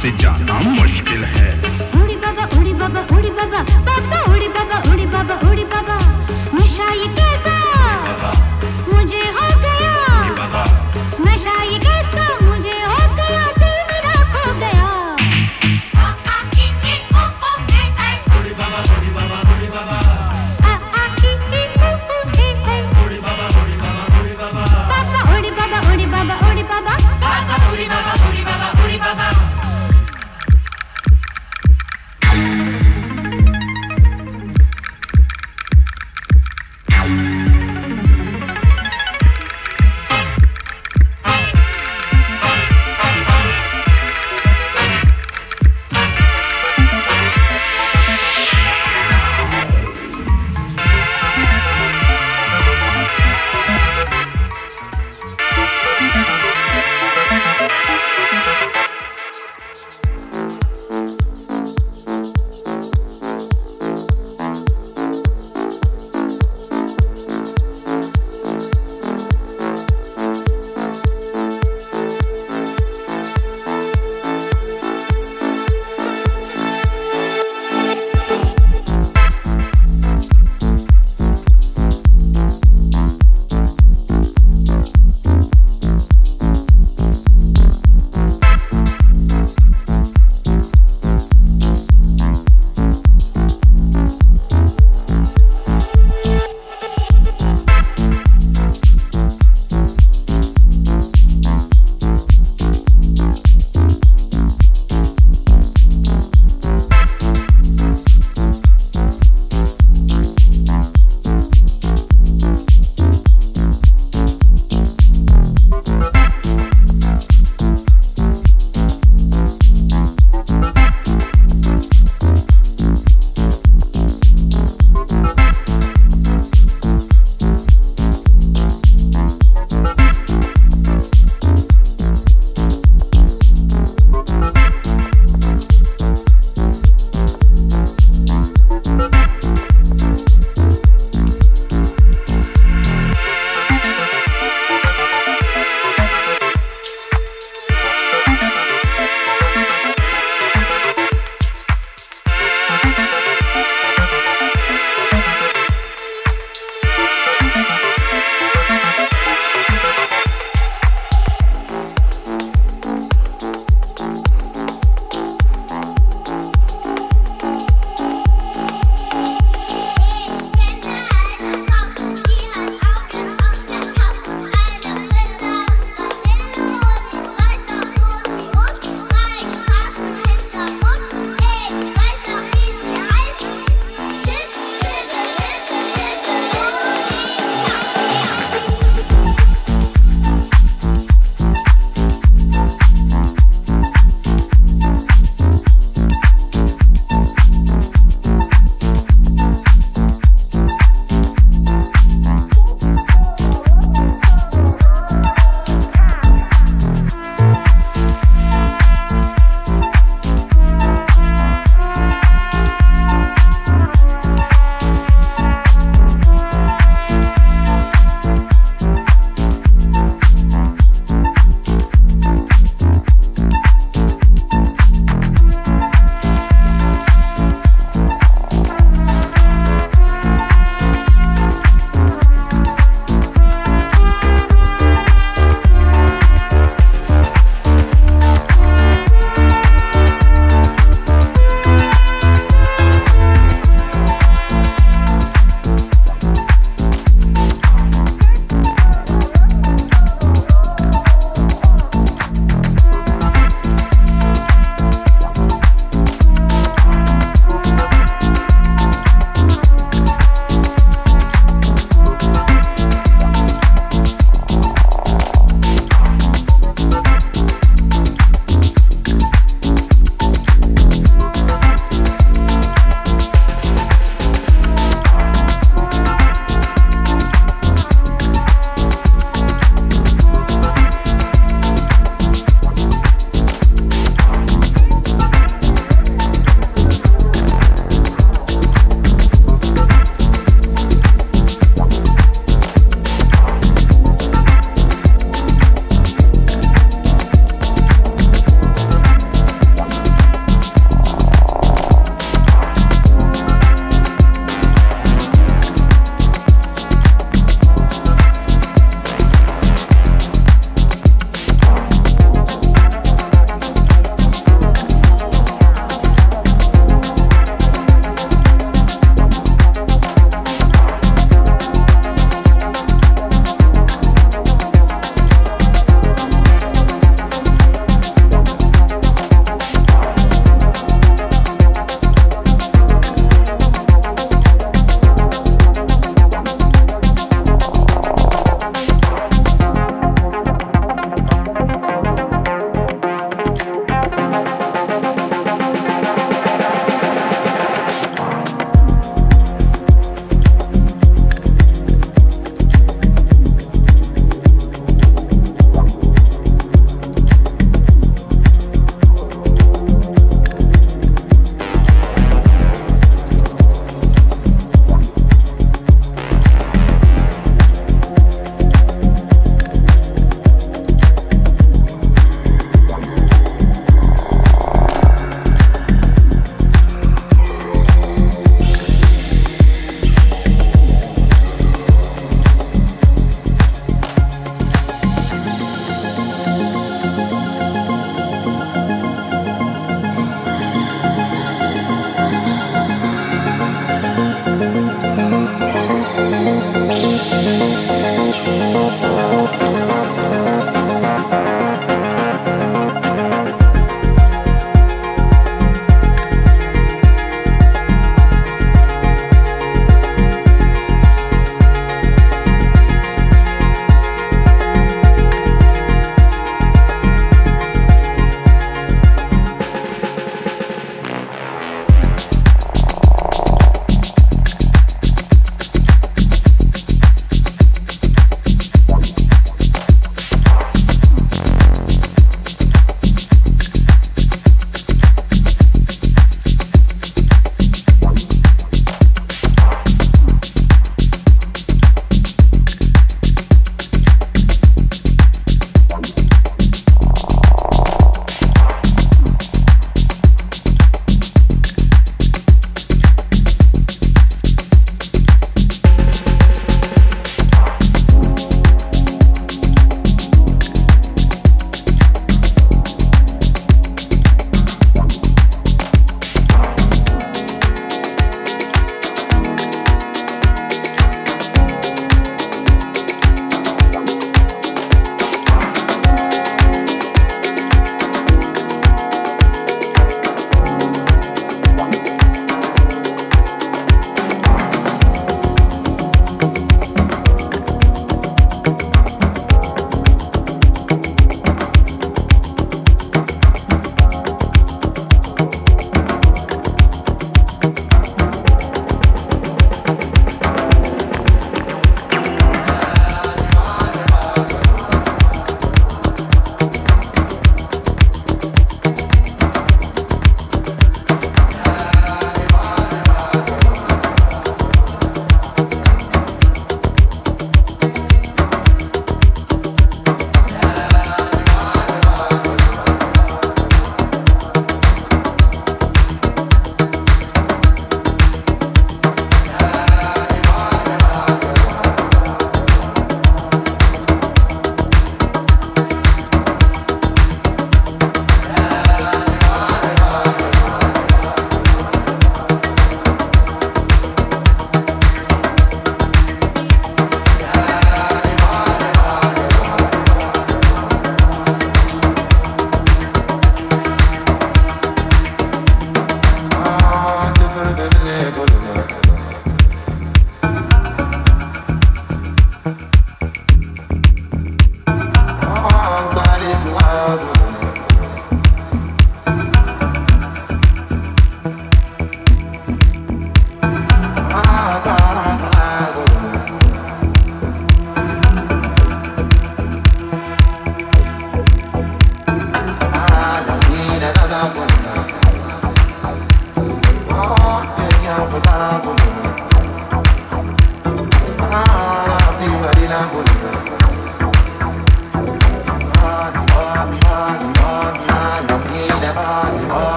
से जाना मुश्किल है।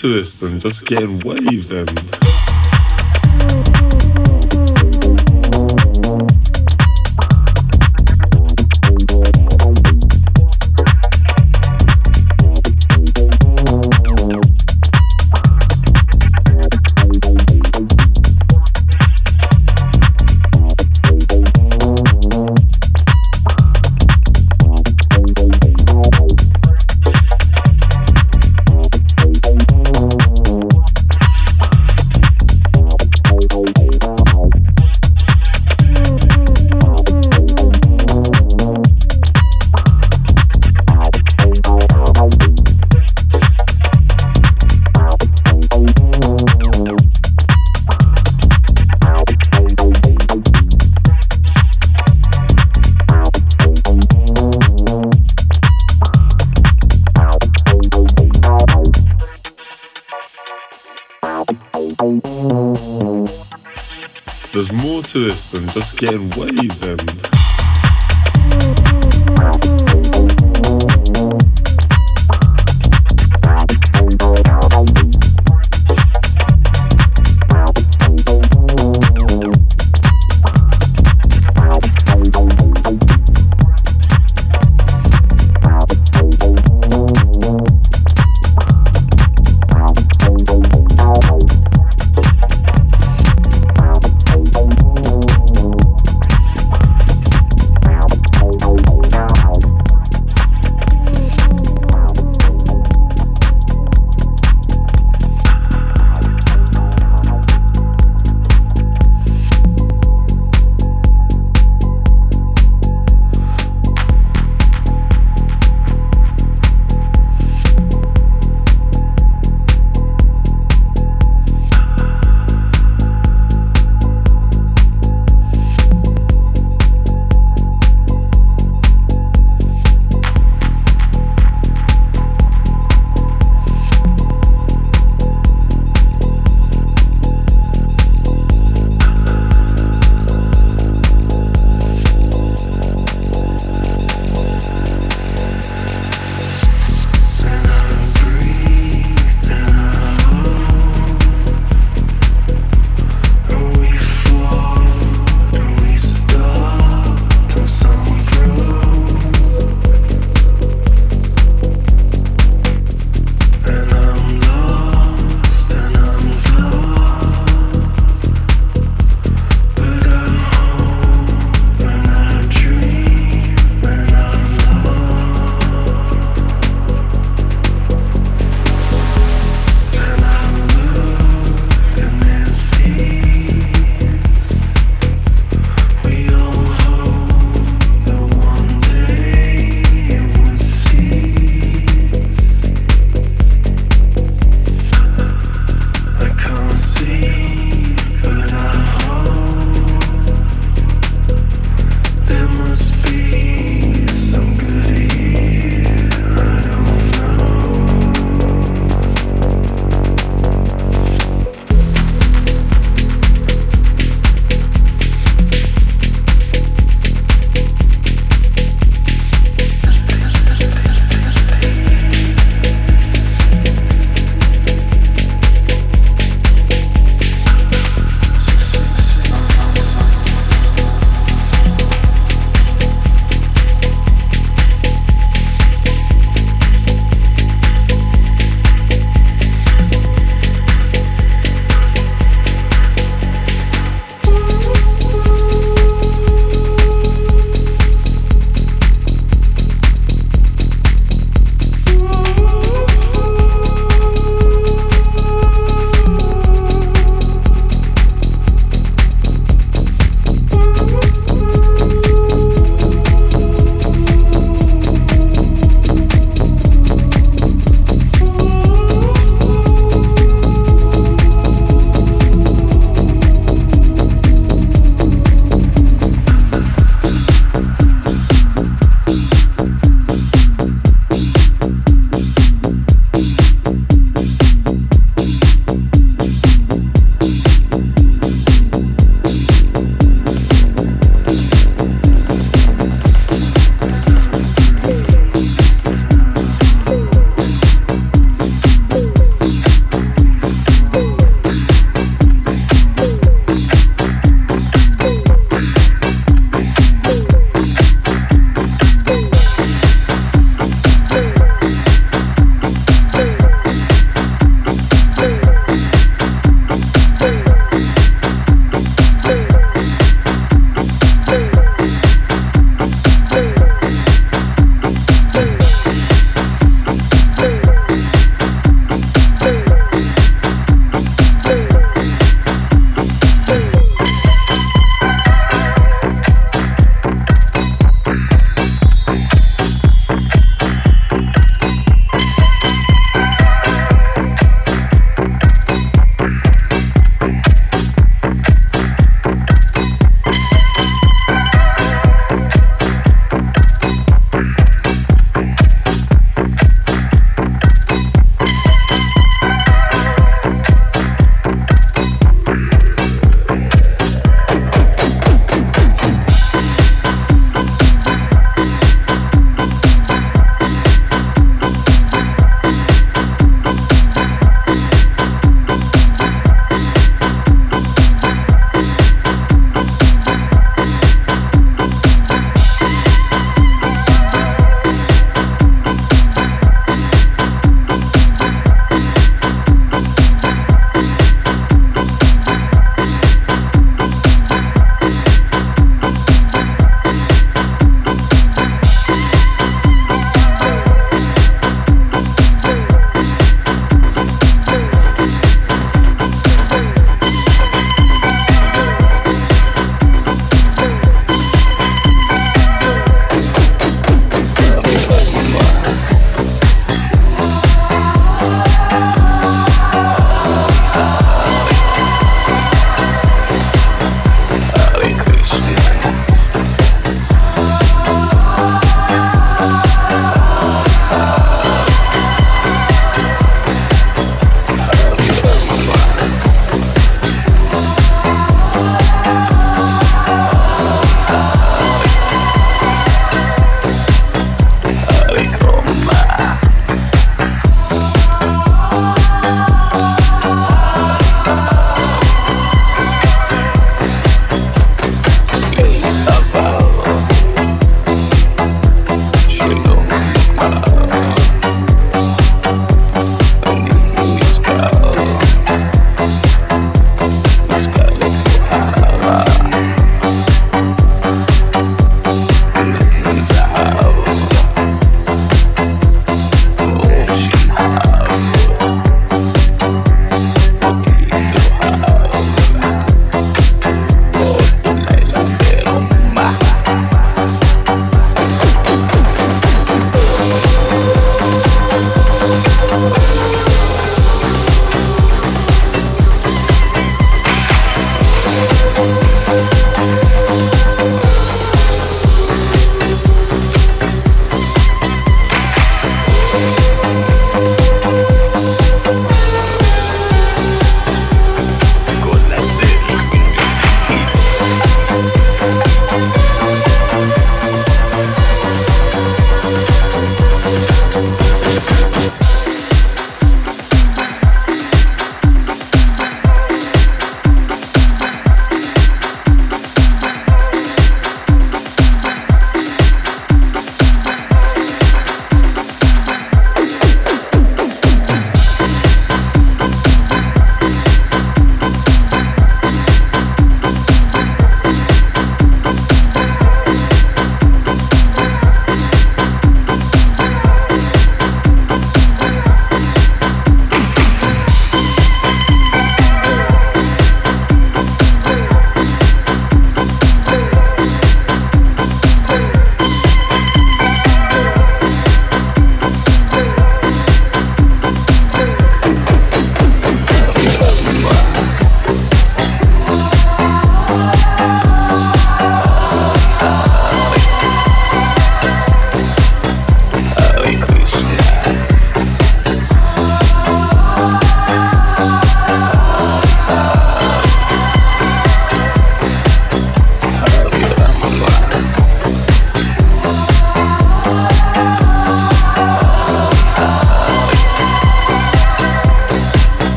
To than just getting waved and this than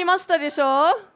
りましたでしょ